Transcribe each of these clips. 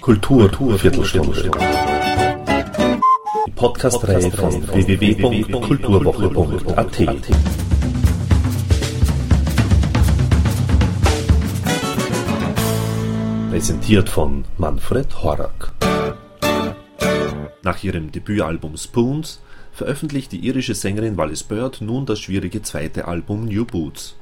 Kultur, Viertelstunde. Die Podcast-Reihe von www.kulturwoche.at. Präsentiert von Manfred Horak. Nach ihrem Debütalbum Spoons veröffentlicht die irische Sängerin Wallis Bird nun das schwierige zweite Album New Boots.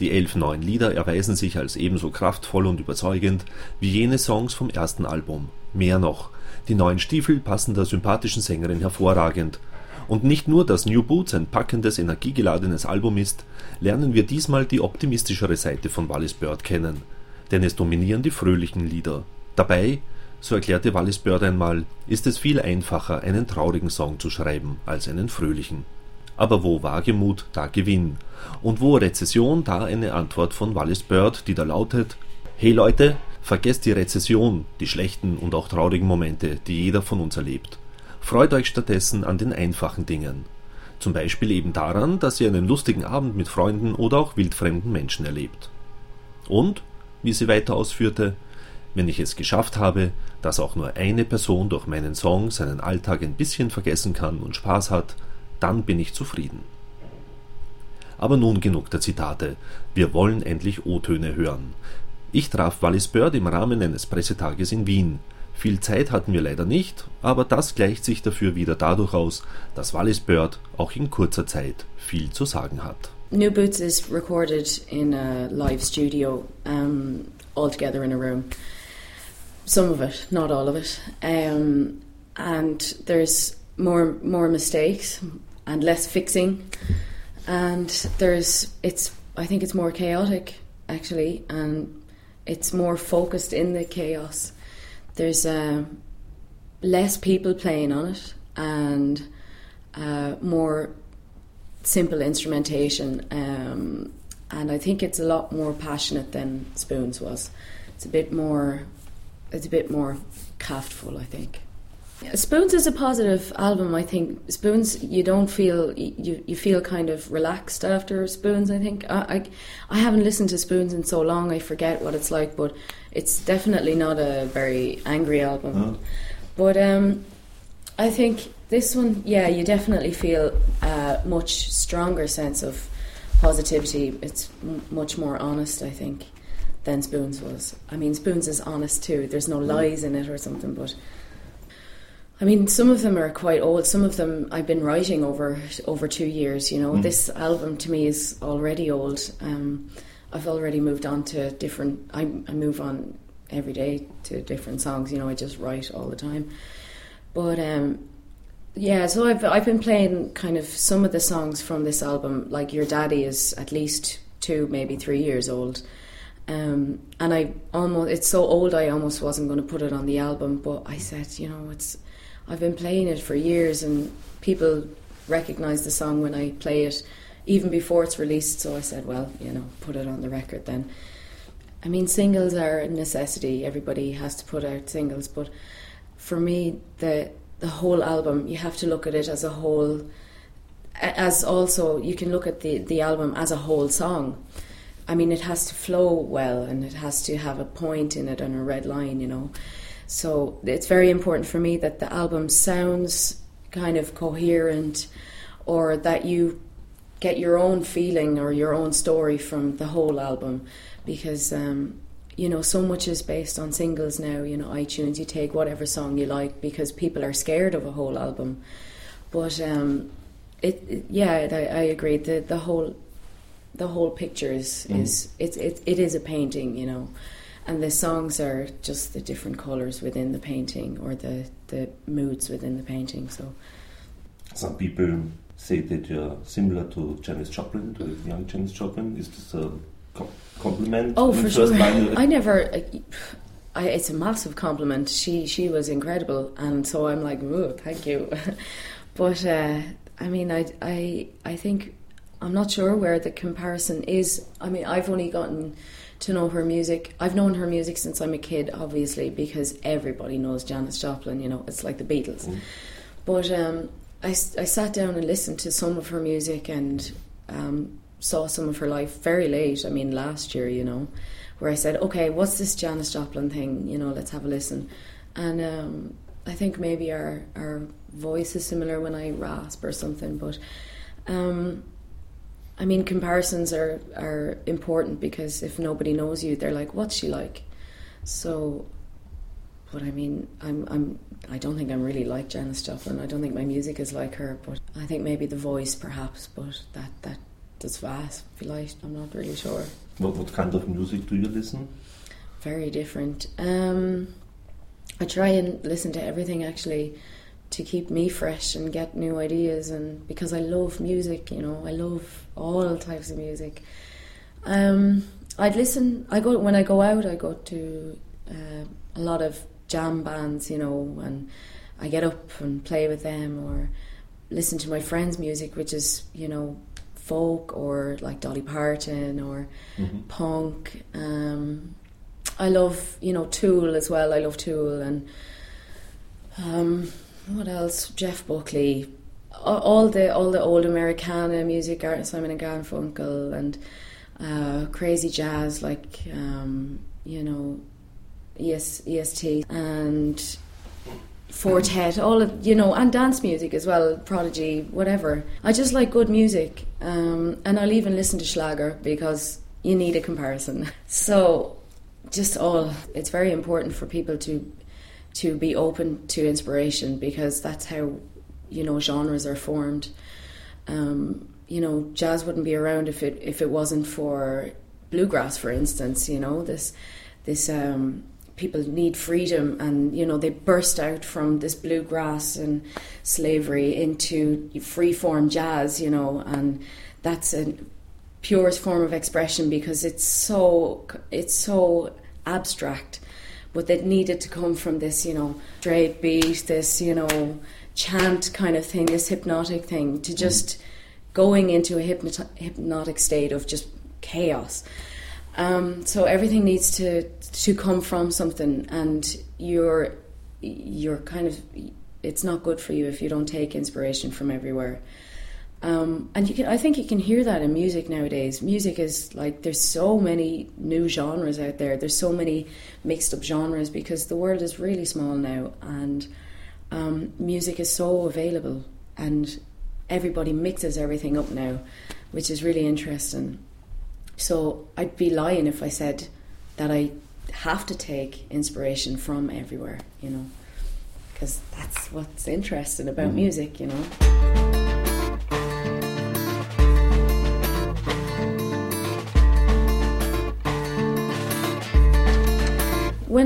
Die elf neuen Lieder erweisen sich als ebenso kraftvoll und überzeugend wie jene Songs vom ersten Album. Mehr noch, die neuen Stiefel passen der sympathischen Sängerin hervorragend. Und nicht nur, dass New Boots ein packendes, energiegeladenes Album ist, lernen wir diesmal die optimistischere Seite von Wallis Bird kennen. Denn es dominieren die fröhlichen Lieder. Dabei, so erklärte Wallis Bird einmal, ist es viel einfacher, einen traurigen Song zu schreiben, als einen fröhlichen. Aber wo Wagemut, da Gewinn. Und wo Rezession, da eine Antwort von Wallis Bird, die da lautet: Hey Leute, vergesst die Rezession, die schlechten und auch traurigen Momente, die jeder von uns erlebt. Freut euch stattdessen an den einfachen Dingen. Zum Beispiel eben daran, dass ihr einen lustigen Abend mit Freunden oder auch wildfremden Menschen erlebt. Und, wie sie weiter ausführte, wenn ich es geschafft habe, dass auch nur eine Person durch meinen Song seinen Alltag ein bisschen vergessen kann und Spaß hat, dann bin ich zufrieden. Aber nun genug der Zitate. Wir wollen endlich O-Töne hören. Ich traf Wallis Bird im Rahmen eines Pressetages in Wien. Viel Zeit hatten wir leider nicht, aber das gleicht sich dafür wieder dadurch aus, dass Wallis Bird auch in kurzer Zeit viel zu sagen hat. New Boots is recorded in a live studio, um, all together in a room. Some of it, not all of it, um, and there's more more mistakes and less fixing, and there's it's I think it's more chaotic actually, and it's more focused in the chaos. There's uh, less people playing on it, and uh, more simple instrumentation. Um, and I think it's a lot more passionate than Spoons was. It's a bit more, it's a bit more craftful, I think. Spoons is a positive album. I think Spoons. You don't feel you you feel kind of relaxed after Spoons. I think I, I, I haven't listened to Spoons in so long. I forget what it's like, but it's definitely not a very angry album. Oh. But um, I think this one, yeah, you definitely feel a much stronger sense of positivity. It's m- much more honest, I think, than Spoons was. I mean, Spoons is honest too. There's no lies in it or something, but. I mean, some of them are quite old. Some of them I've been writing over over two years. You know, this album to me is already old. Um, I've already moved on to different. I, I move on every day to different songs. You know, I just write all the time. But um, yeah, so I've I've been playing kind of some of the songs from this album. Like Your Daddy is at least two, maybe three years old. Um, and I almost it's so old I almost wasn't going to put it on the album, but I said, you know, it's I've been playing it for years, and people recognise the song when I play it, even before it's released. So I said, well, you know, put it on the record then. I mean, singles are a necessity. Everybody has to put out singles, but for me, the the whole album, you have to look at it as a whole. As also, you can look at the the album as a whole song. I mean, it has to flow well, and it has to have a point in it and a red line, you know. So it's very important for me that the album sounds kind of coherent, or that you get your own feeling or your own story from the whole album, because um, you know so much is based on singles now. You know, iTunes, you take whatever song you like because people are scared of a whole album. But um, it, it yeah, I, I agree. The the whole the whole picture is is it's it, it is a painting, you know, and the songs are just the different colors within the painting or the the moods within the painting. So Some people say that you're similar to Janis Joplin, to young Janis Joplin. Is this a co- compliment? oh, for sure. I never. I, it's a massive compliment. She she was incredible, and so I'm like, oh, thank you. but uh, I mean, I I I think I'm not sure where the comparison is. I mean, I've only gotten to know her music. I've known her music since I'm a kid, obviously, because everybody knows Janis Joplin. You know, it's like the Beatles. But um, I, I sat down and listened to some of her music, and um, saw some of her life very late. I mean, last year, you know, where I said, okay, what's this Janis Joplin thing? You know, let's have a listen. And um, I think maybe our our voice is similar when I rasp or something, but. Um, I mean, comparisons are, are important because if nobody knows you, they're like, "What's she like?" So, but I mean, I'm I'm I don't think I'm really like Janis Joplin. I don't think my music is like her, but I think maybe the voice, perhaps. But that that does vast. Feel like I'm not really sure. What what kind of music do you listen? Very different. Um, I try and listen to everything actually to keep me fresh and get new ideas and because I love music, you know, I love all types of music. Um, I'd listen. I go when I go out. I go to uh, a lot of jam bands, you know, and I get up and play with them or listen to my friends' music, which is you know folk or like Dolly Parton or mm-hmm. punk. Um, I love you know Tool as well. I love Tool and um, what else? Jeff Buckley, all the all the old Americana music, Simon and Garfunkel, and uh, crazy jazz like um, you know ES, EST and Four Tet, all of you know, and dance music as well, Prodigy, whatever. I just like good music, um, and I'll even listen to Schlager because you need a comparison. So, just all it's very important for people to to be open to inspiration because that's how you know genres are formed. Um, you know, jazz wouldn't be around if it if it wasn't for bluegrass, for instance. You know, this this um, people need freedom, and you know they burst out from this bluegrass and slavery into free form jazz. You know, and that's a purest form of expression because it's so it's so abstract but that needed to come from this, you know, straight beat, this, you know, chant kind of thing, this hypnotic thing, to mm. just going into a hypnot- hypnotic state of just chaos. Um, so everything needs to to come from something, and you're you're kind of it's not good for you if you don't take inspiration from everywhere. Um, and you can, I think you can hear that in music nowadays. Music is like there's so many new genres out there. There's so many mixed up genres because the world is really small now, and um, music is so available, and everybody mixes everything up now, which is really interesting. So I'd be lying if I said that I have to take inspiration from everywhere, you know, because that's what's interesting about mm. music, you know.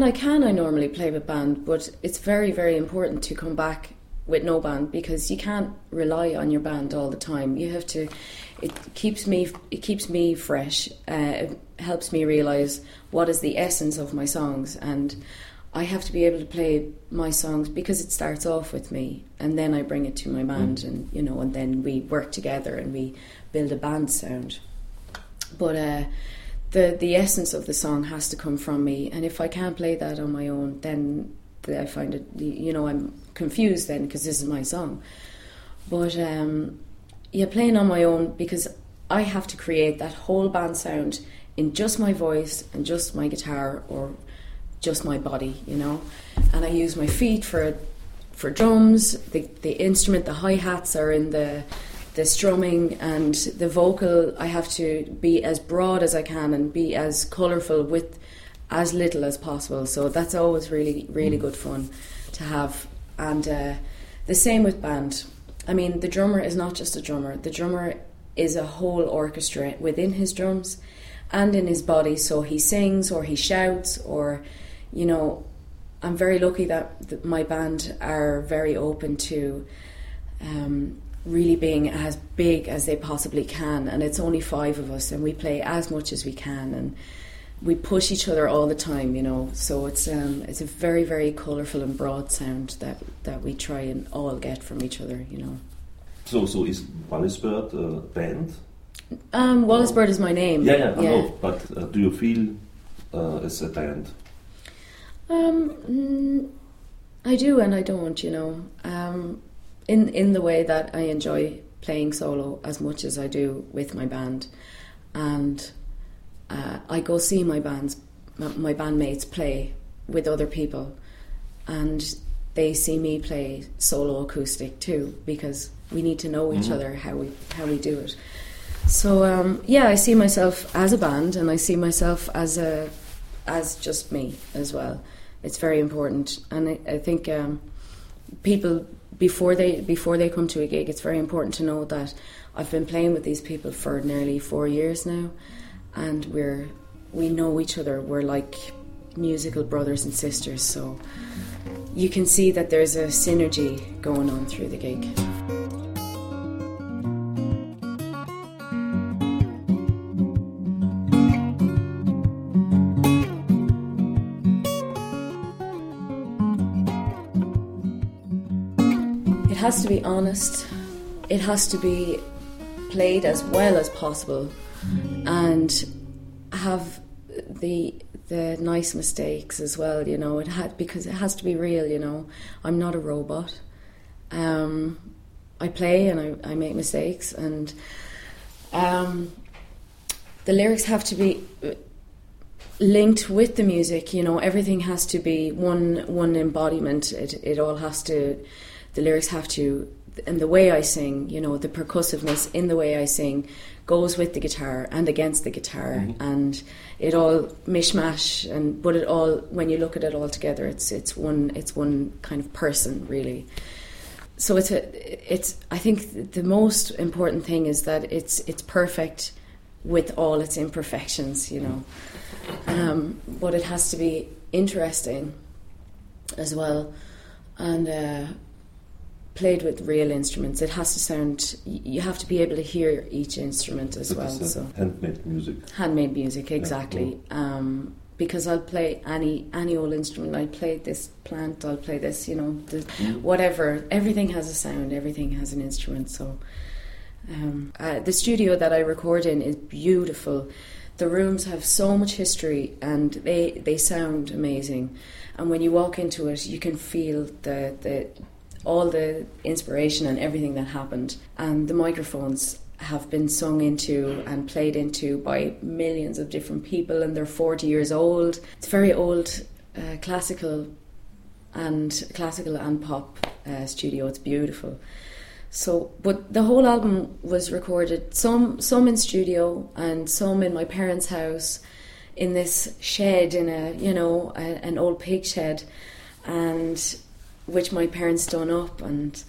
When I can, I normally play with band, but it's very, very important to come back with no band because you can't rely on your band all the time. You have to. It keeps me. It keeps me fresh. Uh, it helps me realize what is the essence of my songs, and I have to be able to play my songs because it starts off with me, and then I bring it to my band, mm. and you know, and then we work together and we build a band sound. But uh, the the essence of the song has to come from me, and if I can't play that on my own, then I find it you know I'm confused then because this is my song. But um, yeah, playing on my own because I have to create that whole band sound in just my voice and just my guitar or just my body, you know. And I use my feet for for drums. The the instrument, the hi hats are in the the strumming and the vocal, I have to be as broad as I can and be as colourful with as little as possible. So that's always really, really good fun to have. And uh, the same with band. I mean, the drummer is not just a drummer, the drummer is a whole orchestra within his drums and in his body. So he sings or he shouts or, you know, I'm very lucky that my band are very open to um, really being as big as they possibly can. And it's only five of us, and we play as much as we can, and we push each other all the time, you know. So it's um, it's a very very colourful and broad sound that that we try and all get from each other, you know. So so is Wallis Bird a band? Um, Wallis Bird is my name. Yeah, yeah, I yeah. know. But uh, do you feel uh, as a band? Um, I do and I don't. You know. Um, in in the way that I enjoy playing solo as much as I do with my band, and uh, I go see my bands, my bandmates play with other people, and they see me play solo acoustic too because we need to know each mm-hmm. other how we how we do it. So um, yeah, I see myself as a band, and I see myself as a as just me as well. It's very important, and I, I think um, people before they before they come to a gig, it's very important to know that I've been playing with these people for nearly four years now, and we're we know each other. We're like musical brothers and sisters, so you can see that there's a synergy going on through the gig. Has to be honest, it has to be played as well as possible, and have the the nice mistakes as well. You know, it had because it has to be real. You know, I'm not a robot. Um, I play and I, I make mistakes, and um, the lyrics have to be linked with the music. You know, everything has to be one one embodiment. It it all has to. The lyrics have to, and the way I sing. You know, the percussiveness in the way I sing goes with the guitar and against the guitar, mm-hmm. and it all mishmash. And but it all, when you look at it all together, it's it's one it's one kind of person really. So it's a it's I think the most important thing is that it's it's perfect with all its imperfections, you know. Um, but it has to be interesting as well, and. Uh, played with real instruments. It has to sound. You have to be able to hear each instrument as well. So handmade music. Handmade music, exactly. Yeah. Um, because I'll play any any old instrument. I'll play this plant. I'll play this. You know, the, mm. whatever. Everything has a sound. Everything has an instrument. So. Um, uh, the studio that I record in is beautiful. The rooms have so much history and they, they sound amazing. And when you walk into it, you can feel the, the all the inspiration and everything that happened. And the microphones have been sung into and played into by millions of different people, and they're 40 years old. It's very old, uh, classical and classical and pop uh, studio. It's beautiful. So, but the whole album was recorded some some in studio and some in my parents' house, in this shed in a you know a, an old pig shed, and which my parents done up, and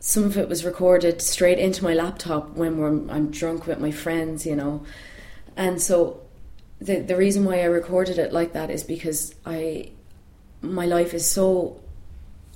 some of it was recorded straight into my laptop when I'm drunk with my friends, you know. And so the the reason why I recorded it like that is because I my life is so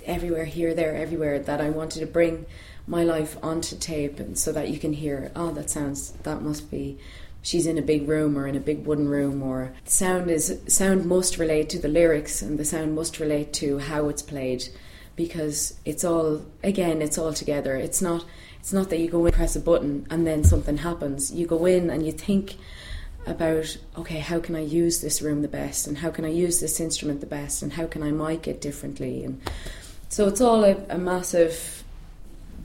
everywhere here there everywhere that I wanted to bring my life onto tape and so that you can hear oh that sounds that must be she's in a big room or in a big wooden room or sound is sound must relate to the lyrics and the sound must relate to how it's played because it's all again it's all together. It's not it's not that you go in press a button and then something happens. You go in and you think about okay how can i use this room the best and how can i use this instrument the best and how can i mic it differently? And so it's all a, a massive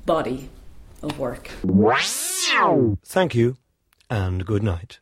body of work. Thank you and good night.